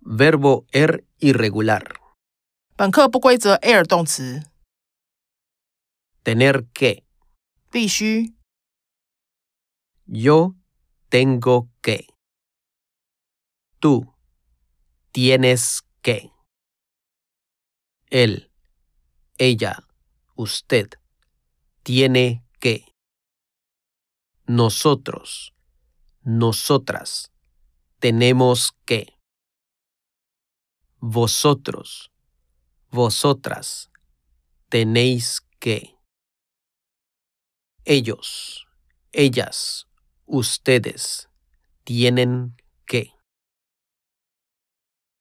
Verbo er irregular. 本课不规则 air 动词， Tener que. 必须 Yo tengo que. Tú tienes que. Él, ella, usted tiene que. Nosotros, nosotras tenemos que. Vosotros, vosotras tenéis que. Ellos, ellas, ustedes tienen